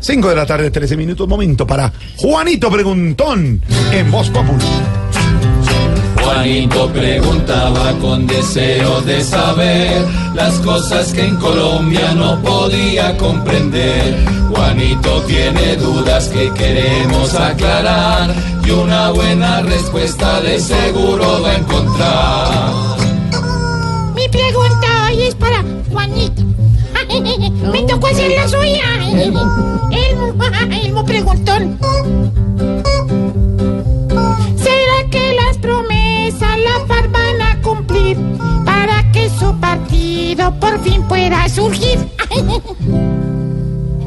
5 de la tarde, 13 minutos. Momento para Juanito Preguntón en Voz Populi. Juanito preguntaba con deseo de saber las cosas que en Colombia no podía comprender. Juanito tiene dudas que queremos aclarar y una buena respuesta de seguro va a encontrar. Me tocó hacer la suya. Elmo, Elmo preguntón. ¿Será que las promesas la FARC van a cumplir para que su partido por fin pueda surgir?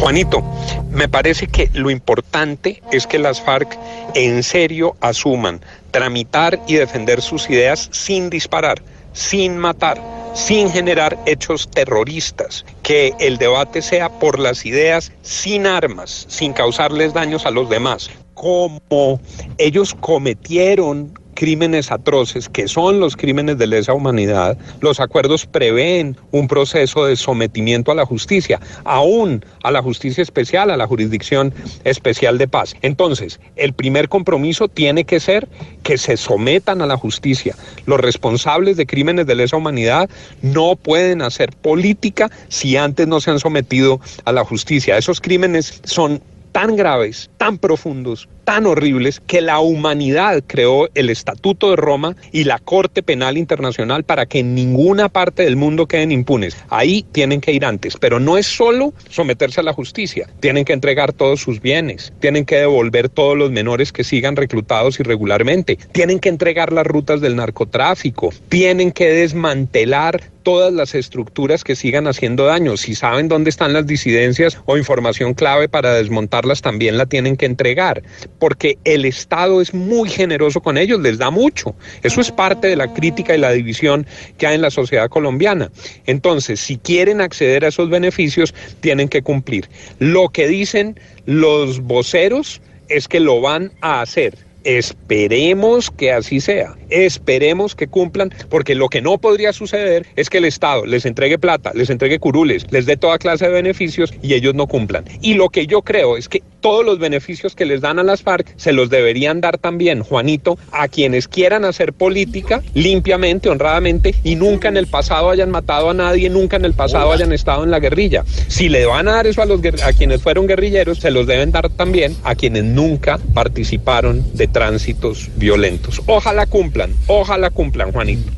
Juanito, me parece que lo importante es que las FARC en serio asuman tramitar y defender sus ideas sin disparar, sin matar, sin generar hechos terroristas, que el debate sea por las ideas sin armas, sin causarles daños a los demás. Como ellos cometieron crímenes atroces, que son los crímenes de lesa humanidad, los acuerdos prevén un proceso de sometimiento a la justicia, aún a la justicia especial, a la jurisdicción especial de paz. Entonces, el primer compromiso tiene que ser que se sometan a la justicia. Los responsables de crímenes de lesa humanidad no pueden hacer política si antes no se han sometido a la justicia. Esos crímenes son tan graves, tan profundos, tan horribles, que la humanidad creó el Estatuto de Roma y la Corte Penal Internacional para que en ninguna parte del mundo queden impunes. Ahí tienen que ir antes, pero no es solo someterse a la justicia, tienen que entregar todos sus bienes, tienen que devolver todos los menores que sigan reclutados irregularmente, tienen que entregar las rutas del narcotráfico, tienen que desmantelar todas las estructuras que sigan haciendo daño. Si saben dónde están las disidencias o información clave para desmontarlas, también la tienen que entregar, porque el Estado es muy generoso con ellos, les da mucho. Eso es parte de la crítica y la división que hay en la sociedad colombiana. Entonces, si quieren acceder a esos beneficios, tienen que cumplir. Lo que dicen los voceros es que lo van a hacer. Esperemos que así sea. Esperemos que cumplan, porque lo que no podría suceder es que el Estado les entregue plata, les entregue curules, les dé toda clase de beneficios y ellos no cumplan. Y lo que yo creo es que todos los beneficios que les dan a las FARC se los deberían dar también, Juanito, a quienes quieran hacer política limpiamente, honradamente y nunca en el pasado hayan matado a nadie, nunca en el pasado hayan estado en la guerrilla. Si le van a dar eso a, los, a quienes fueron guerrilleros, se los deben dar también a quienes nunca participaron de tránsitos violentos. Ojalá cumplan, ojalá cumplan, Juanito.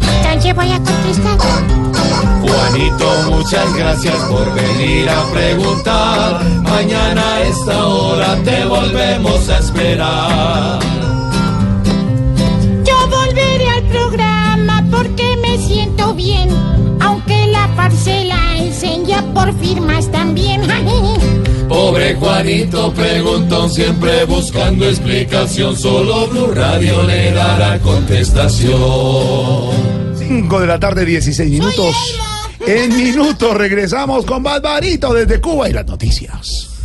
Entonces voy a contestar. Juanito, muchas gracias por venir a preguntar. Mañana a esta hora te volvemos a esperar. Yo volveré al programa porque me siento bien, aunque la parcela enseña por firmas también. Pobre Juanito preguntón, siempre buscando explicación. Solo Blue Radio le dará contestación. 5 de la tarde, 16 minutos. En minutos regresamos con Barbarito desde Cuba y las noticias.